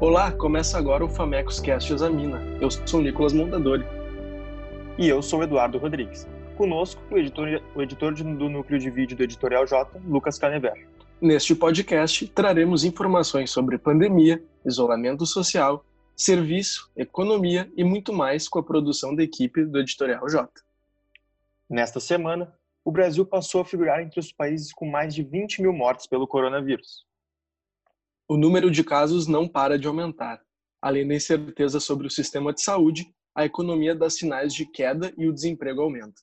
Olá, começa agora o Famecos Cast Examina. Eu sou Nicolas Mondadori. E eu sou o Eduardo Rodrigues. Conosco, o editor, o editor do núcleo de vídeo do Editorial J, Lucas Canever. Neste podcast, traremos informações sobre pandemia, isolamento social, serviço, economia e muito mais com a produção da equipe do Editorial J. Nesta semana, o Brasil passou a figurar entre os países com mais de 20 mil mortes pelo coronavírus. O número de casos não para de aumentar. Além da incerteza sobre o sistema de saúde, a economia dá sinais de queda e o desemprego aumenta.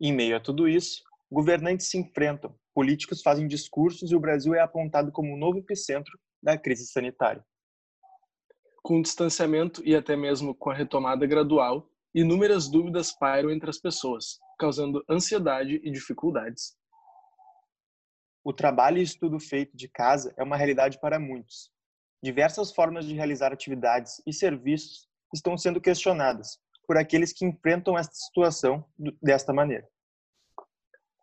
Em meio a tudo isso, governantes se enfrentam, políticos fazem discursos e o Brasil é apontado como o novo epicentro da crise sanitária. Com o distanciamento e até mesmo com a retomada gradual, inúmeras dúvidas pairam entre as pessoas, causando ansiedade e dificuldades. O trabalho e estudo feito de casa é uma realidade para muitos. Diversas formas de realizar atividades e serviços estão sendo questionadas por aqueles que enfrentam esta situação desta maneira.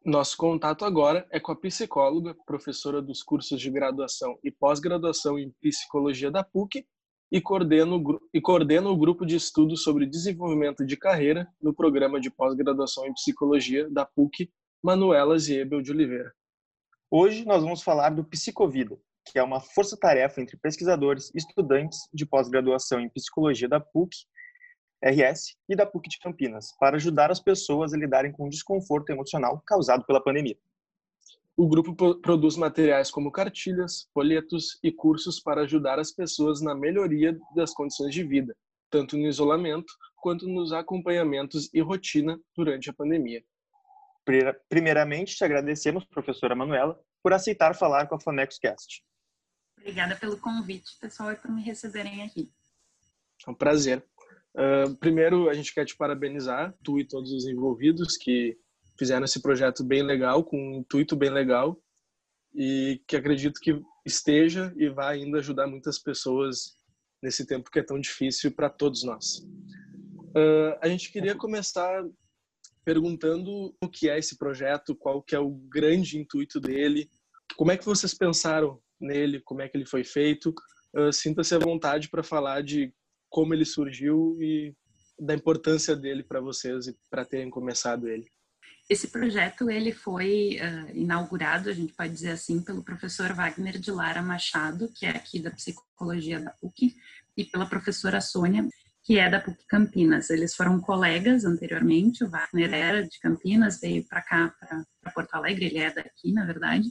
Nosso contato agora é com a psicóloga, professora dos cursos de graduação e pós-graduação em psicologia da PUC e coordena, o, e coordena o grupo de estudos sobre desenvolvimento de carreira no programa de pós-graduação em psicologia da PUC, Manuela Ziebel de Oliveira. Hoje nós vamos falar do Psicovida, que é uma força-tarefa entre pesquisadores e estudantes de pós-graduação em psicologia da PUC, RS e da PUC de Campinas, para ajudar as pessoas a lidarem com o desconforto emocional causado pela pandemia. O grupo produz materiais como cartilhas, folhetos e cursos para ajudar as pessoas na melhoria das condições de vida, tanto no isolamento quanto nos acompanhamentos e rotina durante a pandemia. Primeiramente, te agradecemos, professora Manuela, por aceitar falar com a FamexCast. Obrigada pelo convite, pessoal, e por me receberem aqui. É um prazer. Uh, primeiro, a gente quer te parabenizar, tu e todos os envolvidos que fizeram esse projeto bem legal, com um intuito bem legal, e que acredito que esteja e vai ainda ajudar muitas pessoas nesse tempo que é tão difícil para todos nós. Uh, a gente queria começar perguntando o que é esse projeto, qual que é o grande intuito dele, como é que vocês pensaram nele, como é que ele foi feito. Uh, Sinta-se à vontade para falar de como ele surgiu e da importância dele para vocês e para terem começado ele. Esse projeto ele foi uh, inaugurado, a gente pode dizer assim, pelo professor Wagner de Lara Machado, que é aqui da psicologia da PUC, e pela professora Sônia que é da PUC Campinas. Eles foram colegas anteriormente, o Wagner era de Campinas, veio para cá, para Porto Alegre, ele é daqui, na verdade,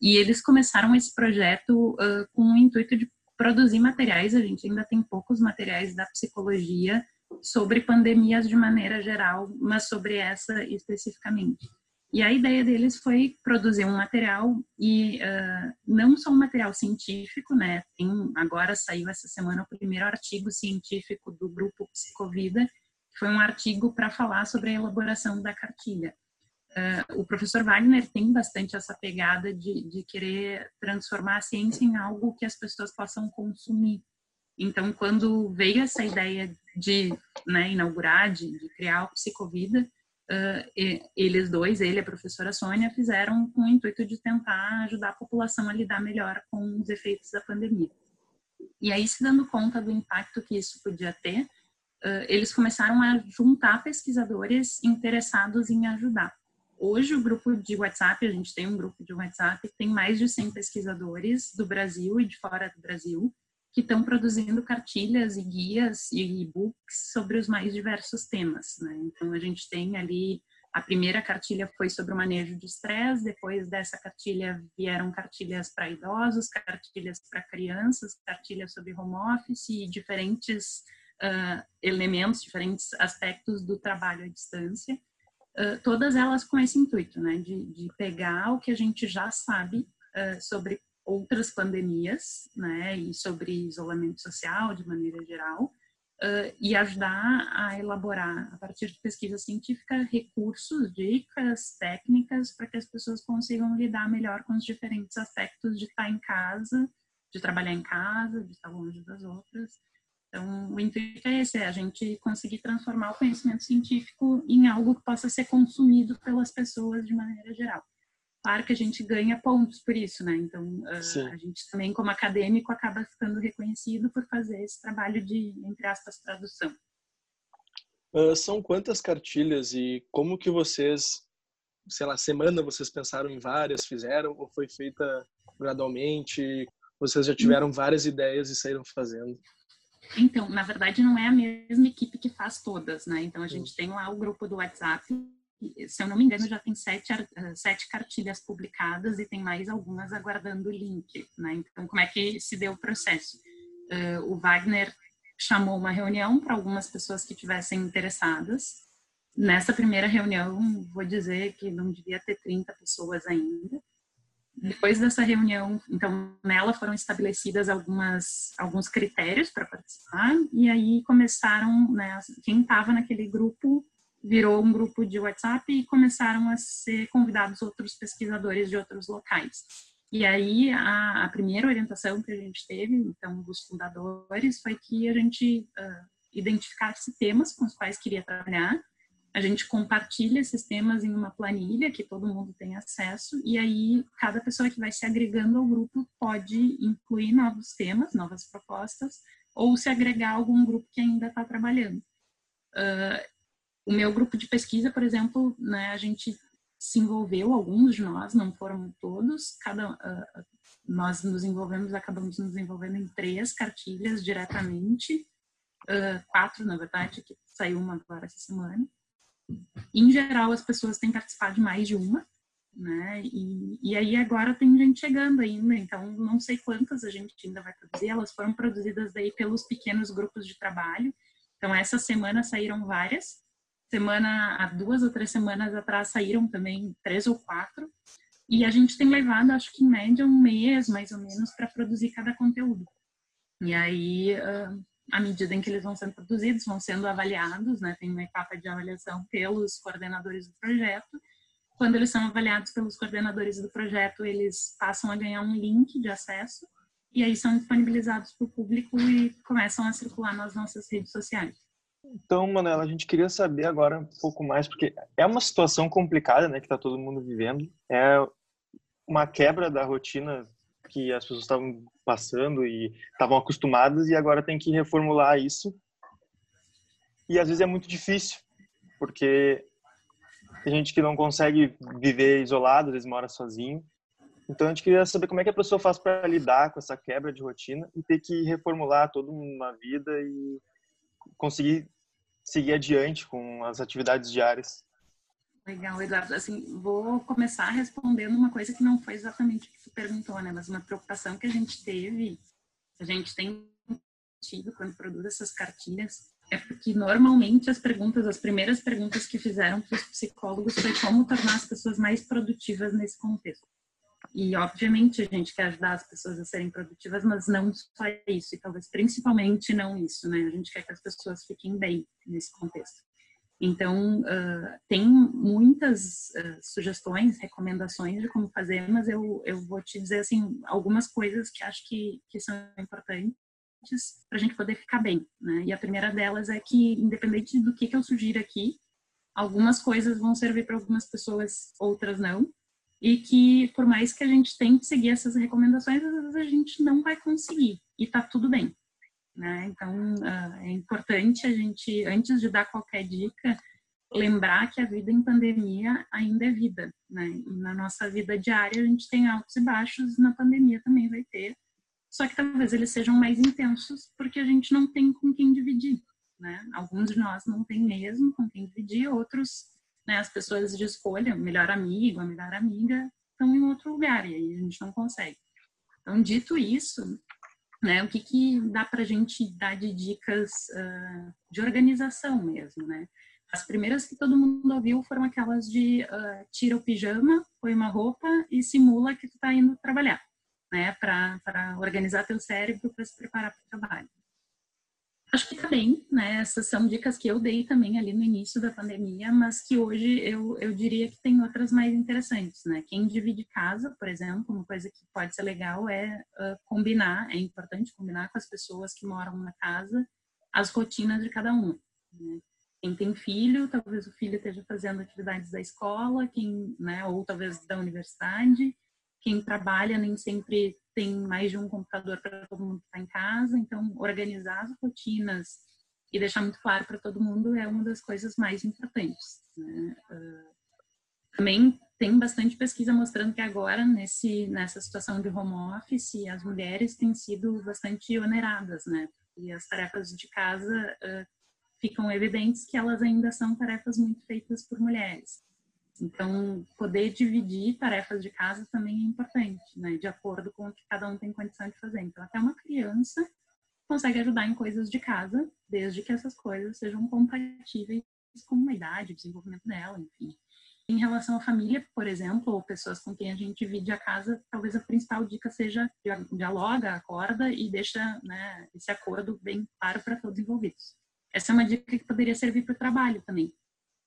e eles começaram esse projeto uh, com o intuito de produzir materiais, a gente ainda tem poucos materiais da psicologia sobre pandemias de maneira geral, mas sobre essa especificamente. E a ideia deles foi produzir um material e uh, não só um material científico, né? Tem, agora saiu essa semana o primeiro artigo científico do grupo Psicovida, que foi um artigo para falar sobre a elaboração da cartilha. Uh, o professor Wagner tem bastante essa pegada de, de querer transformar a ciência em algo que as pessoas possam consumir. Então, quando veio essa ideia de né, inaugurar, de, de criar o Psicovida, uh, eles dois, ele e a professora Sônia, fizeram com o intuito de tentar ajudar a população a lidar melhor com os efeitos da pandemia. E aí, se dando conta do impacto que isso podia ter, uh, eles começaram a juntar pesquisadores interessados em ajudar. Hoje, o grupo de WhatsApp, a gente tem um grupo de WhatsApp que tem mais de 100 pesquisadores do Brasil e de fora do Brasil, que estão produzindo cartilhas e guias e e-books sobre os mais diversos temas. Né? Então, a gente tem ali, a primeira cartilha foi sobre o manejo de estresse, depois dessa cartilha vieram cartilhas para idosos, cartilhas para crianças, cartilhas sobre home office e diferentes uh, elementos, diferentes aspectos do trabalho à distância. Uh, todas elas com esse intuito, né, de, de pegar o que a gente já sabe uh, sobre outras pandemias, né, e sobre isolamento social de maneira geral, uh, e ajudar a elaborar, a partir de pesquisa científica, recursos, dicas, técnicas para que as pessoas consigam lidar melhor com os diferentes aspectos de estar em casa, de trabalhar em casa, de estar longe das outras. Então, o intuito é esse, é a gente conseguir transformar o conhecimento científico em algo que possa ser consumido pelas pessoas de maneira geral claro que a gente ganha pontos por isso, né? Então, uh, a gente também, como acadêmico, acaba ficando reconhecido por fazer esse trabalho de, entre aspas, tradução. Uh, são quantas cartilhas e como que vocês, sei lá, semana vocês pensaram em várias, fizeram ou foi feita gradualmente? Vocês já tiveram várias ideias e saíram fazendo? Então, na verdade, não é a mesma equipe que faz todas, né? Então, a gente tem lá o grupo do WhatsApp, se eu não me engano, já tem sete, sete cartilhas publicadas e tem mais algumas aguardando o link, né? Então, como é que se deu o processo? Uh, o Wagner chamou uma reunião para algumas pessoas que tivessem interessadas. Nessa primeira reunião, vou dizer que não devia ter 30 pessoas ainda. Depois dessa reunião, então, nela foram estabelecidas algumas, alguns critérios para participar, e aí começaram, né, quem estava naquele grupo virou um grupo de WhatsApp e começaram a ser convidados outros pesquisadores de outros locais. E aí, a, a, primeira orientação que a gente teve, então, dos fundadores, foi que a gente uh, identificasse temas com os quais queria trabalhar, a gente compartilha esses temas em uma planilha que todo mundo tem acesso, e aí cada pessoa que vai se agregando ao grupo pode incluir novos temas, novas propostas, ou se agregar a algum grupo que ainda está trabalhando. Uh, o meu grupo de pesquisa, por exemplo, né, a gente se envolveu, alguns de nós, não foram todos, cada uh, nós nos envolvemos, acabamos nos envolvendo em três cartilhas diretamente, uh, quatro na verdade, que saiu uma agora essa semana. Em geral, as pessoas têm participado de mais de uma, né? E, e aí agora tem gente chegando ainda, então não sei quantas a gente ainda vai produzir. Elas foram produzidas daí pelos pequenos grupos de trabalho. Então essa semana saíram várias semana, há duas ou três semanas atrás saíram também três ou quatro. E a gente tem levado, acho que em média, um mês mais ou menos para produzir cada conteúdo. E aí, à medida em que eles vão sendo produzidos, vão sendo avaliados, né? Tem uma etapa de avaliação pelos coordenadores do projeto. Quando eles são avaliados pelos coordenadores do projeto, eles passam a ganhar um link de acesso e aí são disponibilizados para o público e começam a circular nas nossas redes sociais. Então, Manuela, a gente queria saber agora um pouco mais, porque é uma situação complicada, né, que está todo mundo vivendo. É uma quebra da rotina que as pessoas estavam passando e estavam acostumadas e agora tem que reformular isso. E às vezes é muito difícil, porque tem gente que não consegue viver isolado, vezes mora sozinho. Então a gente queria saber como é que a pessoa faz para lidar com essa quebra de rotina e ter que reformular toda uma vida e conseguir seguir adiante com as atividades diárias. Legal, Eduardo. Assim, vou começar respondendo uma coisa que não foi exatamente o que tu perguntou, né? Mas uma preocupação que a gente teve, a gente tem tido quando produz essas cartilhas, é porque normalmente as perguntas, as primeiras perguntas que fizeram para os psicólogos foi como tornar as pessoas mais produtivas nesse contexto. E, obviamente, a gente quer ajudar as pessoas a serem produtivas, mas não só isso, e talvez principalmente não isso, né? A gente quer que as pessoas fiquem bem nesse contexto. Então, uh, tem muitas uh, sugestões, recomendações de como fazer, mas eu, eu vou te dizer, assim, algumas coisas que acho que, que são importantes para a gente poder ficar bem, né? E a primeira delas é que, independente do que, que eu sugiro aqui, algumas coisas vão servir para algumas pessoas, outras não e que por mais que a gente tente seguir essas recomendações, às vezes a gente não vai conseguir e tá tudo bem, né? Então uh, é importante a gente antes de dar qualquer dica lembrar que a vida em pandemia ainda é vida, né? E na nossa vida diária a gente tem altos e baixos, na pandemia também vai ter. Só que talvez eles sejam mais intensos porque a gente não tem com quem dividir, né? Alguns de nós não tem mesmo com quem dividir, outros né, as pessoas de escolha, o melhor amigo, a melhor amiga, estão em outro lugar e aí a gente não consegue. Então, dito isso, né, o que, que dá para a gente dar de dicas uh, de organização mesmo, né? As primeiras que todo mundo ouviu foram aquelas de uh, tira o pijama, põe uma roupa e simula que tu está indo trabalhar, né? Para organizar teu cérebro para se preparar para o trabalho. Acho que também, né? Essas são dicas que eu dei também ali no início da pandemia, mas que hoje eu, eu diria que tem outras mais interessantes, né? Quem divide casa, por exemplo, uma coisa que pode ser legal é uh, combinar, é importante combinar com as pessoas que moram na casa as rotinas de cada uma. Né? quem tem filho, talvez o filho esteja fazendo atividades da escola, quem, né, ou talvez da universidade. Quem trabalha nem sempre tem mais de um computador para todo mundo estar em casa, então organizar as rotinas e deixar muito claro para todo mundo é uma das coisas mais importantes. Né? Uh, também tem bastante pesquisa mostrando que agora, nesse, nessa situação de home office, as mulheres têm sido bastante oneradas, né? E as tarefas de casa uh, ficam evidentes que elas ainda são tarefas muito feitas por mulheres. Então, poder dividir tarefas de casa também é importante, né? De acordo com o que cada um tem condição de fazer. Então, até uma criança consegue ajudar em coisas de casa, desde que essas coisas sejam compatíveis com a idade, o desenvolvimento dela, enfim. Em relação à família, por exemplo, ou pessoas com quem a gente divide a casa, talvez a principal dica seja dialoga, acorda e deixa né, esse acordo bem claro para todos envolvidos. Essa é uma dica que poderia servir para o trabalho também.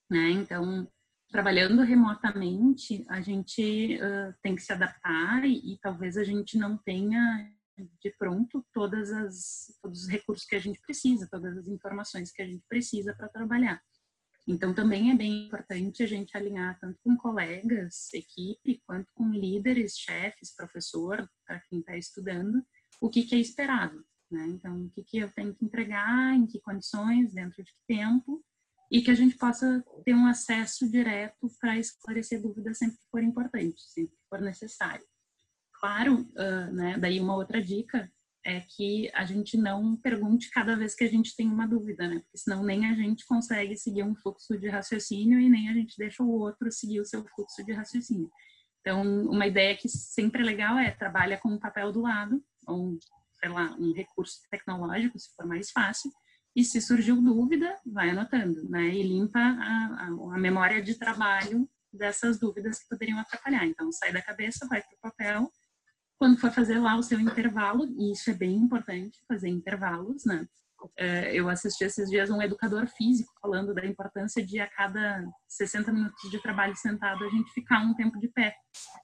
Né? Então, trabalhando remotamente, a gente uh, tem que se adaptar e, e, talvez a gente não tenha de pronto todas as, todos os recursos que a gente precisa, todas as informações que a gente precisa para trabalhar. Então, também é bem importante a gente alinhar tanto com colegas, equipe, quanto com líderes, chefes, professor, para quem está estudando, o que, que é esperado. Né? Então, o que, que eu tenho que entregar, em que condições, dentro de que tempo, e que a gente possa ter um acesso direto para esclarecer dúvidas sempre que for importante, sempre que for necessário. Claro, uh, né, daí uma outra dica é que a gente não pergunte cada vez que a gente tem uma dúvida, né? Porque senão nem a gente consegue seguir um fluxo de raciocínio e nem a gente deixa o outro seguir o seu fluxo de raciocínio. Então, uma ideia que sempre é legal é trabalha com um papel do lado, ou, sei lá, um recurso tecnológico, se for mais fácil, e se surgiu dúvida, vai anotando, né? E limpa a, a, memória de trabalho dessas dúvidas que poderiam atrapalhar. Então, sai da cabeça, vai para o papel, quando for fazer lá o seu intervalo, e isso é bem importante, fazer intervalos, né? É, eu assisti esses dias um educador físico falando da importância de a cada 60 minutos de trabalho sentado a gente ficar um tempo de pé.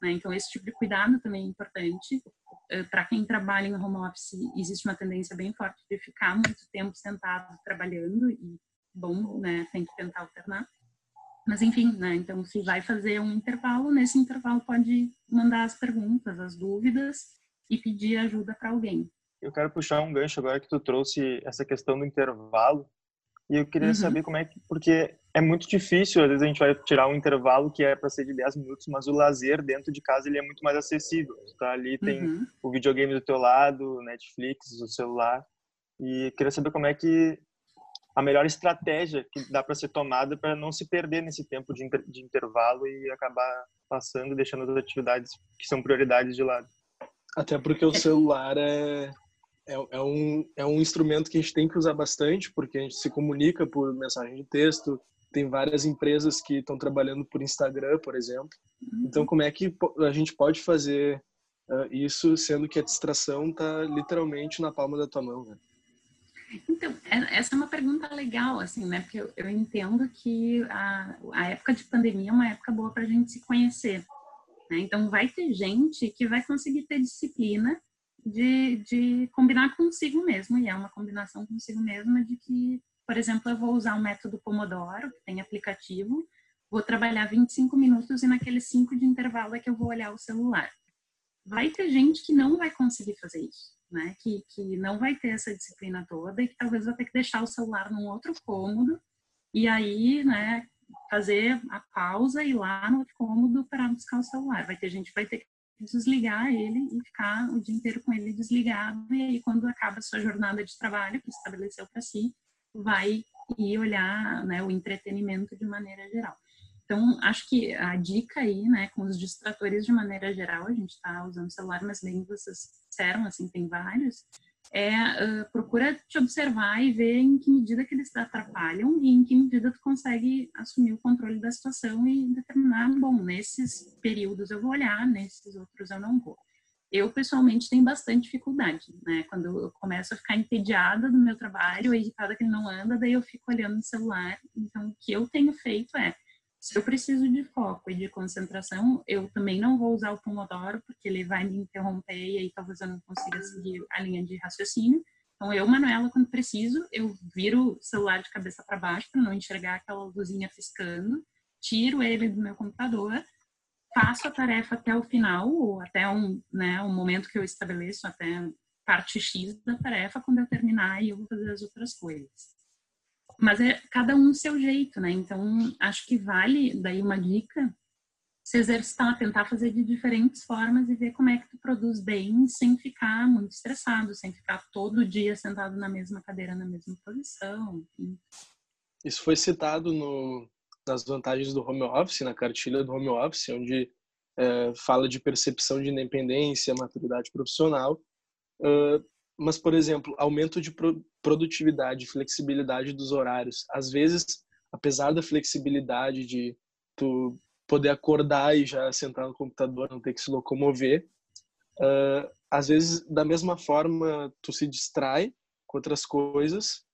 Né? Então, esse tipo de cuidado também é importante. É, Para quem trabalha em home office, existe uma tendência bem forte de ficar muito tempo sentado trabalhando, e bom, né? tem que tentar alternar. Mas enfim, né? Então, se vai fazer um intervalo, nesse intervalo pode mandar as perguntas, as dúvidas e pedir ajuda para alguém. Eu quero puxar um gancho agora que tu trouxe essa questão do intervalo. E eu queria uhum. saber como é que, porque é muito difícil, às vezes a gente vai tirar um intervalo que é para ser de 10 minutos, mas o lazer dentro de casa ele é muito mais acessível. Tu tá ali, tem uhum. o videogame do teu lado, Netflix, o celular. E queria saber como é que a melhor estratégia que dá para ser tomada para não se perder nesse tempo de, inter, de intervalo e acabar passando, deixando as atividades que são prioridades de lado. Até porque o celular é, é, é, um, é um instrumento que a gente tem que usar bastante, porque a gente se comunica por mensagem de texto, tem várias empresas que estão trabalhando por Instagram, por exemplo. Então, como é que a gente pode fazer uh, isso, sendo que a distração está literalmente na palma da tua mão? Né? Então, é, essa é uma pergunta legal, assim, né? Porque eu, eu entendo que a, a época de pandemia é uma época boa para a gente se conhecer. Né? Então, vai ter gente que vai conseguir ter disciplina de, de combinar consigo mesmo, e é uma combinação consigo mesma de que, por exemplo, eu vou usar o método Pomodoro, que tem aplicativo, vou trabalhar 25 minutos e naqueles 5 de intervalo é que eu vou olhar o celular. Vai ter gente que não vai conseguir fazer isso né? Que, que não vai ter essa disciplina toda e que talvez vai ter que deixar o celular num outro cômodo e aí, né, fazer a pausa e ir lá no outro cômodo para buscar o celular. Vai ter gente que vai ter que desligar ele e ficar o dia inteiro com ele desligado e aí quando acaba a sua jornada de trabalho que estabeleceu para si, vai ir olhar, né, o entretenimento de maneira geral. Então, acho que a dica aí, né, com os distratores de maneira geral, a gente está usando celular, mas bem vocês disseram, assim, tem vários, é uh, procura te observar e ver em que medida que eles atrapalham e em que medida tu consegue assumir o controle da situação e determinar, bom, nesses períodos eu vou olhar, nesses outros eu não vou. Eu, pessoalmente, tenho bastante dificuldade, né? Quando eu começo a ficar entediada do meu trabalho, irritada que ele não anda, daí eu fico olhando no celular. Então, o que eu tenho feito é se eu preciso de foco e de concentração, eu também não vou usar o Pomodoro, porque ele vai me interromper e aí talvez eu não consiga seguir a linha de raciocínio. Então, eu, Manuela, quando preciso, eu viro o celular de cabeça para baixo para não enxergar aquela luzinha piscando, tiro ele do meu computador, faço a tarefa até o final, ou até um, né, um momento que eu estabeleço, até parte X da tarefa, quando eu terminar, eu vou fazer as outras coisas. Mas é cada um seu jeito, né? Então, acho que vale daí uma dica se exercitar, tentar fazer de diferentes formas e ver como é que tu produz bem sem ficar muito estressado, sem ficar todo dia sentado na mesma cadeira, na mesma posição. Isso foi citado no, nas vantagens do home office, na cartilha do home office, onde é, fala de percepção de independência, maturidade profissional. Uh, mas, por exemplo, aumento de pro produtividade, flexibilidade dos horários. Às vezes, apesar da flexibilidade de tu poder acordar e já sentar no computador, não ter que se locomover. Uh, às vezes, da mesma forma, tu se distrai com outras coisas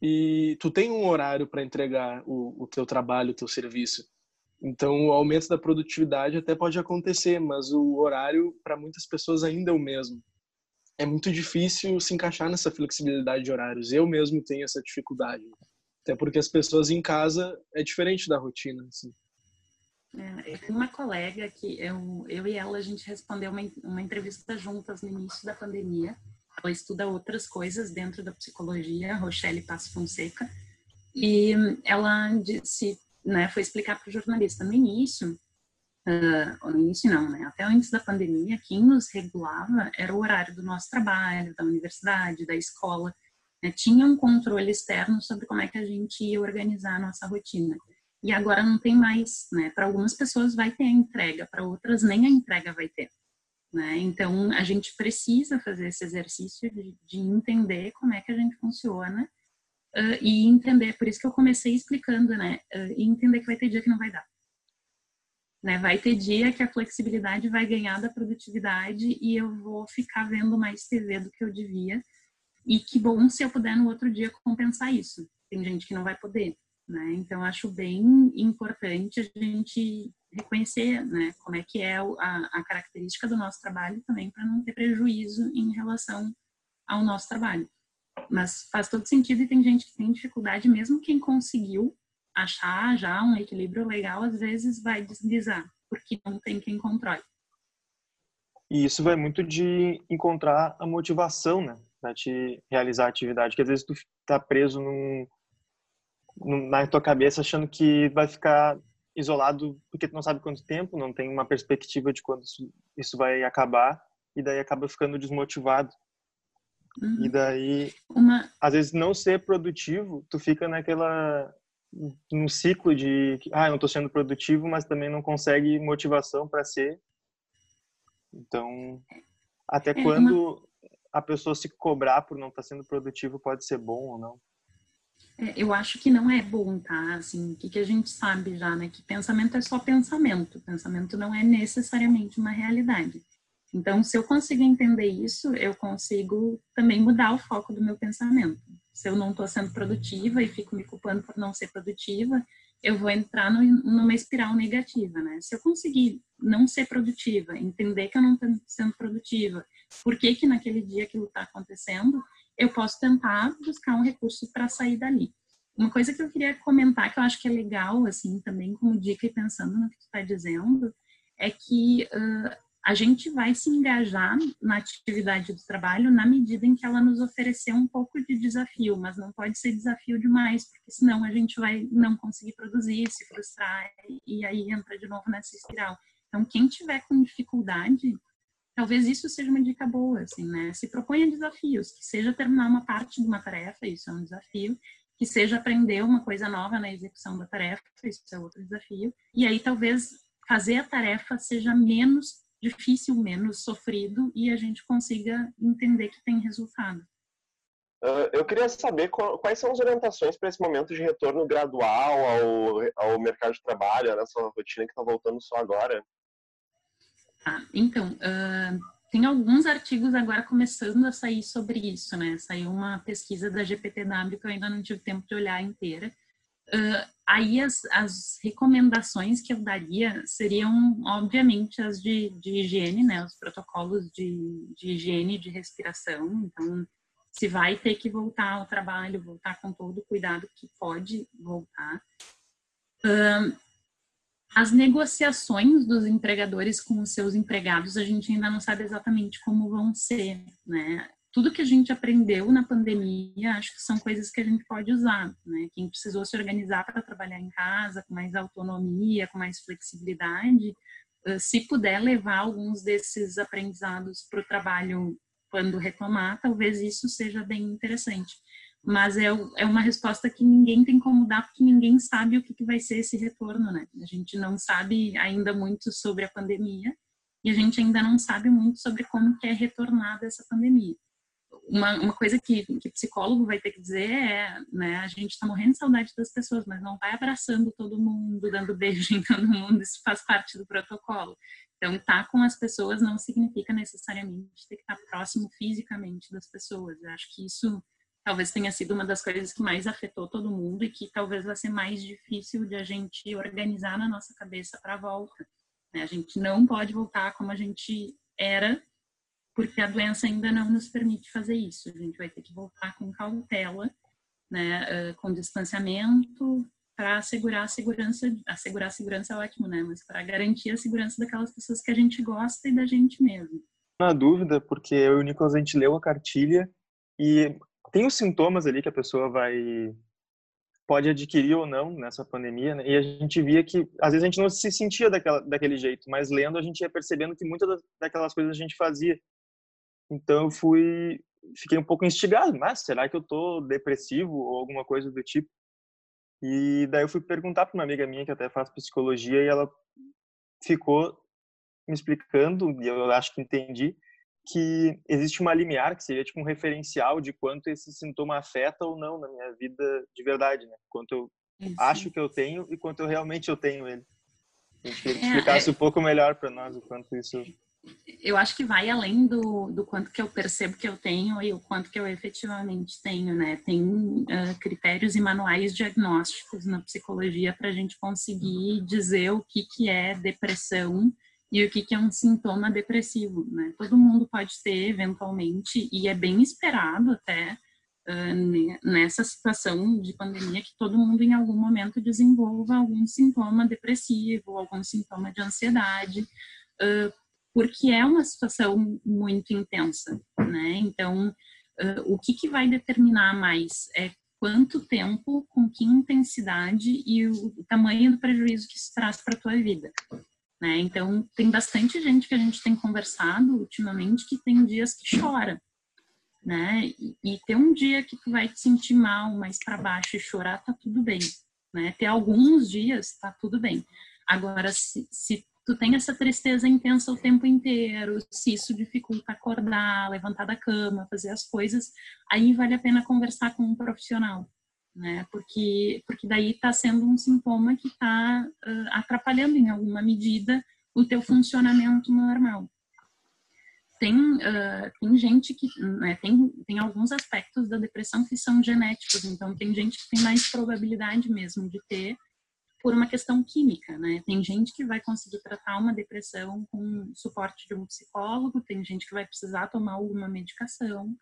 e tu tem um horário para entregar o, o teu trabalho, o teu serviço. Então, o aumento da produtividade até pode acontecer, mas o horário para muitas pessoas ainda é o mesmo. É muito difícil se encaixar nessa flexibilidade de horários. Eu mesmo tenho essa dificuldade. Até porque as pessoas em casa é diferente da rotina. Assim. É, uma colega que eu, eu e ela, a gente respondeu uma, uma entrevista juntas no início da pandemia. Ela estuda outras coisas dentro da psicologia, Rochelle Passo Fonseca, e ela disse, né, foi explicar para o jornalista no início, uh, no início não, né, até antes da pandemia, quem nos regulava era o horário do nosso trabalho, da universidade, da escola, né, tinha um controle externo sobre como é que a gente ia organizar a nossa rotina e agora não tem mais, né? Para algumas pessoas vai ter a entrega, para outras nem a entrega vai ter, né? Então a gente precisa fazer esse exercício de, de entender como é que a gente funciona uh, e entender. Por isso que eu comecei explicando, né? Uh, e entender que vai ter dia que não vai dar. Né, vai ter dia que a flexibilidade vai ganhar da produtividade e eu vou ficar vendo mais TV do que eu devia. E que bom se eu puder no outro dia compensar isso. Tem gente que não vai poder. Né? Então, acho bem importante a gente reconhecer né, como é que é a, a característica do nosso trabalho também para não ter prejuízo em relação ao nosso trabalho. Mas faz todo sentido e tem gente que tem dificuldade, mesmo quem conseguiu achar já um equilíbrio legal, às vezes vai deslizar, porque não tem quem controle. E isso vai muito de encontrar a motivação, né, para te realizar a atividade, que às vezes tu tá preso num, na tua cabeça achando que vai ficar isolado porque tu não sabe quanto tempo, não tem uma perspectiva de quando isso, vai acabar e daí acaba ficando desmotivado. Uhum. E daí, uma... às vezes não ser produtivo, tu fica naquela num ciclo de ah, eu não estou sendo produtivo, mas também não consegue motivação para ser. Então, até é, quando uma... a pessoa se cobrar por não estar tá sendo produtivo pode ser bom ou não? É, eu acho que não é bom, tá? Assim, o que, que a gente sabe já, né? Que pensamento é só pensamento. Pensamento não é necessariamente uma realidade. Então, se eu consigo entender isso, eu consigo também mudar o foco do meu pensamento. Se eu não estou sendo produtiva e fico me culpando por não ser produtiva, eu vou entrar no, numa espiral negativa, né? Se eu conseguir não ser produtiva, entender que eu não estou sendo produtiva, por que que naquele dia aquilo está acontecendo, eu posso tentar buscar um recurso para sair dali. Uma coisa que eu queria comentar, que eu acho que é legal, assim, também como dica e pensando no que tu está dizendo, é que a gente vai se engajar na atividade do trabalho na medida em que ela nos oferecer um pouco de desafio, mas não pode ser desafio demais, porque senão a gente vai não conseguir produzir, se frustrar e aí entra de novo nessa espiral. Então, quem tiver com dificuldade, talvez isso seja uma dica boa, assim, né? Se proponha desafios, que seja terminar uma parte de uma tarefa, isso é um desafio, que seja aprender uma coisa nova na execução da tarefa, isso é outro desafio, e aí talvez fazer a tarefa seja menos difícil, menos sofrido e a gente consiga entender que tem resultado. Uh, eu queria saber quais são as orientações para esse momento de retorno gradual ao, ao mercado de trabalho, nessa rotina que está voltando só agora. Tá, então, uh, tem alguns artigos agora começando a sair sobre isso, né? Saiu uma pesquisa da GPTW que eu ainda não tive tempo de olhar inteira. Uh, aí as, as, recomendações que eu daria seriam, obviamente, as de, de higiene, né? Os protocolos de, de higiene de respiração. Então, se vai ter que voltar ao trabalho, voltar com todo o cuidado que pode voltar. Um, as negociações dos empregadores com os seus empregados, a gente ainda não sabe exatamente como vão ser, né? Tudo que a gente aprendeu na pandemia, acho que são coisas que a gente pode usar, né? Quem precisou se organizar para trabalhar em casa, com mais autonomia, com mais flexibilidade, se puder levar alguns desses aprendizados para o trabalho quando retomar, talvez isso seja bem interessante. Mas é, é uma resposta que ninguém tem como dar, porque ninguém sabe o que, que vai ser esse retorno, né? A gente não sabe ainda muito sobre a pandemia e a gente ainda não sabe muito sobre como que é retornada essa pandemia. Uma, uma coisa que, que psicólogo vai ter que dizer é, né, a gente está morrendo de saudade das pessoas, mas não vai abraçando todo mundo, dando beijo em todo mundo, isso faz parte do protocolo. Então, estar tá com as pessoas não significa necessariamente ter que estar tá próximo fisicamente das pessoas. Eu acho que isso talvez tenha sido uma das coisas que mais afetou todo mundo e que talvez vai ser mais difícil de a gente organizar na nossa cabeça para a volta. Né? A gente não pode voltar como a gente era, porque a doença ainda não nos permite fazer isso. A gente vai ter que voltar com cautela, né? com distanciamento, para assegurar a segurança, assegurar a segurança é ótimo, né? Mas para garantir a segurança daquelas pessoas que a gente gosta e da gente mesmo. Na dúvida, porque eu e o Nicolas a gente leu a cartilha e tem os sintomas ali que a pessoa vai pode adquirir ou não nessa pandemia, né? E a gente via que às vezes a gente não se sentia daquela, daquele jeito, mas lendo a gente ia percebendo que muitas daquelas coisas a gente fazia. Então eu fui fiquei um pouco instigado, mas será que eu tô depressivo ou alguma coisa do tipo? E daí eu fui perguntar para uma amiga minha que até faz psicologia e ela ficou me explicando, e eu acho que entendi, que existe uma limiar, que seria tipo um referencial de quanto esse sintoma afeta ou não na minha vida de verdade, né? Quanto eu Sim. acho que eu tenho e quanto eu realmente eu tenho ele. A gente que explicasse é, é... um pouco melhor para nós o quanto isso eu acho que vai além do, do quanto que eu percebo que eu tenho e o quanto que eu efetivamente tenho, né? Tem uh, critérios e manuais diagnósticos na psicologia para a gente conseguir dizer o que, que é depressão e o que, que é um sintoma depressivo, né? Todo mundo pode ter, eventualmente, e é bem esperado até uh, nessa situação de pandemia que todo mundo em algum momento desenvolva algum sintoma depressivo, algum sintoma de ansiedade, uh, porque é uma situação muito intensa, né? Então, uh, o que, que vai determinar mais é quanto tempo, com que intensidade e o, tamanho do prejuízo que isso traz para a tua vida. Né? Então, tem bastante gente que a gente tem conversado ultimamente que tem dias que chora, né? E, e ter um dia que tu vai te sentir mal, mais para baixo e chorar, tá tudo bem, né? Ter alguns dias, tá tudo bem. Agora, se, se tu tem essa tristeza intensa o tempo inteiro, se isso dificulta acordar, levantar da cama, fazer as coisas, aí vale a pena conversar com um profissional, né? Porque, porque daí está sendo um sintoma que está uh, atrapalhando em alguma medida o teu funcionamento normal. Tem, uh, tem gente que né, tem, tem alguns aspectos da depressão que são genéticos, então tem gente que tem mais probabilidade mesmo de ter por uma questão química, né? Tem gente que vai conseguir tratar uma depressão com suporte de um psicólogo, tem gente que vai precisar tomar alguma medicação.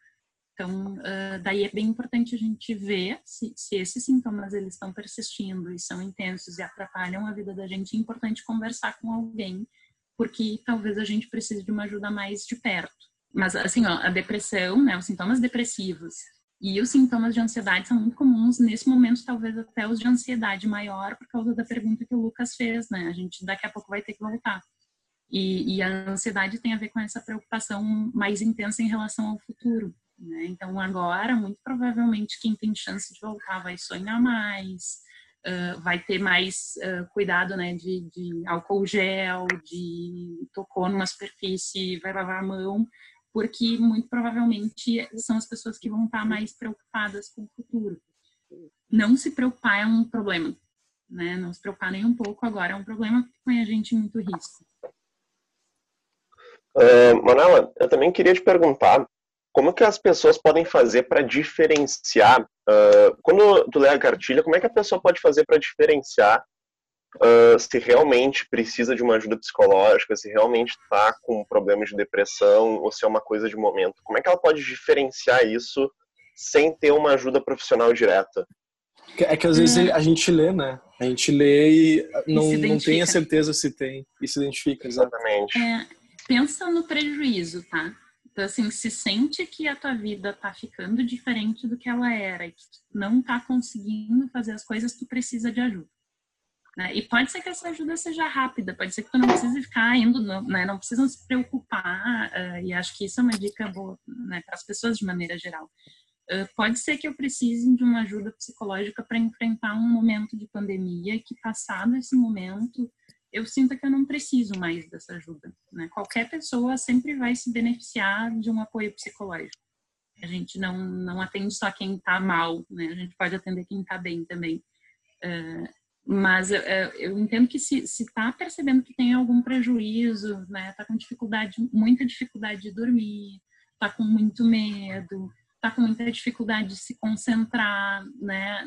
Então, uh, daí é bem importante a gente ver se, se, esses sintomas eles estão persistindo e são intensos e atrapalham a vida da gente. É importante conversar com alguém, porque talvez a gente precise de uma ajuda mais de perto. Mas, assim, ó, a depressão, né, os sintomas depressivos e os sintomas de ansiedade são muito comuns nesse momento, talvez até os de ansiedade maior, por causa da pergunta que o Lucas fez, né? A gente daqui a pouco vai ter que voltar. E, e a ansiedade tem a ver com essa preocupação mais intensa em relação ao futuro. Né? Então, agora, muito provavelmente, quem tem chance de voltar vai sonhar mais, uh, vai ter mais uh, cuidado né, de, de álcool gel, de tocou numa superfície, vai lavar a mão, porque muito provavelmente são as pessoas que vão estar mais preocupadas com o futuro. Não se preocupar é um problema, né? Não se preocupar nem um pouco agora é um problema que põe a gente em muito risco. Uh, Manela, eu também queria te perguntar como que as pessoas podem fazer para diferenciar, uh, quando tu lê a cartilha, como é que a pessoa pode fazer para diferenciar uh, se realmente precisa de uma ajuda psicológica, se realmente está com problemas de depressão ou se é uma coisa de momento. Como é que ela pode diferenciar isso sem ter uma ajuda profissional direta? É que às vezes hum. a gente lê, né? A gente lê e não, e não tem a certeza se tem e se identifica, exatamente. É, pensa no prejuízo, tá? Então, assim, se sente que a tua vida tá ficando diferente do que ela era e que tu não tá conseguindo fazer as coisas, tu precisa de ajuda. Né? E pode ser que essa ajuda seja rápida, pode ser que tu não precise ficar indo, né? não precisam se preocupar, uh, e acho que isso é uma dica boa né, para as pessoas de maneira geral. Uh, pode ser que eu precise de uma ajuda psicológica para enfrentar um momento de pandemia que, passado esse momento, eu sinta que eu não preciso mais dessa ajuda. Né? Qualquer pessoa sempre vai se beneficiar de um apoio psicológico. A gente não, não atende só quem está mal, né? a gente pode atender quem está bem também. Uh, mas eu, eu, entendo que se está percebendo que tem algum prejuízo, né, está com dificuldade, muita dificuldade de dormir, está com muito medo, está com muita dificuldade de se concentrar, né,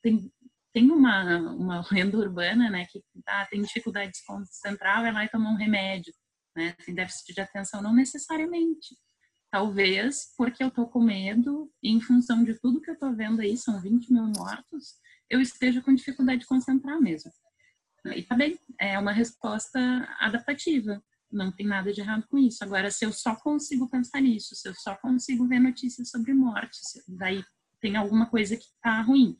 tem, tem uma, uma urbana, né, que tá, tem dificuldade de se concentrar, vai lá e toma um remédio, né, tem déficit de atenção, não necessariamente. Talvez porque eu tô com medo, e em função de tudo que eu tô vendo aí, são 20 mil mortos, eu esteja com dificuldade de concentrar mesmo. E tá bem, é uma resposta adaptativa, não tem nada de errado com isso. Agora, se eu só consigo pensar nisso, se eu só consigo ver notícias sobre morte, daí tem alguma coisa que tá ruim,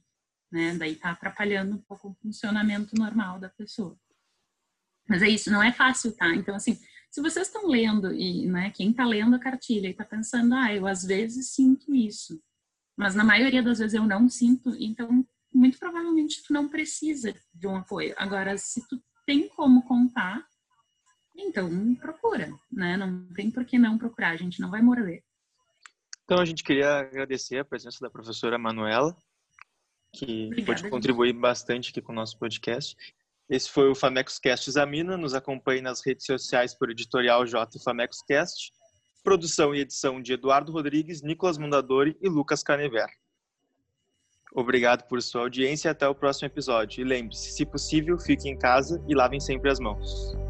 né? Daí tá atrapalhando um pouco o funcionamento normal da pessoa. Mas é isso, não é fácil, tá? Então, assim, se vocês estão lendo, e né, quem está lendo a cartilha e está pensando, ah, eu às vezes sinto isso, mas na maioria das vezes eu não sinto, então muito provavelmente tu não precisa de um apoio. Agora, se tu tem como contar, então procura, né? Não tem por que não procurar, a gente não vai morrer. Então a gente queria agradecer a presença da professora Manuela, que Obrigada, pode contribuir gente. bastante aqui com o nosso podcast. Esse foi o Famexcast Examina. Nos acompanhe nas redes sociais por Editorial J Famexcast. Produção e edição de Eduardo Rodrigues, Nicolas Mondadori e Lucas Canever. Obrigado por sua audiência e até o próximo episódio. E lembre-se, se possível, fique em casa e lavem sempre as mãos.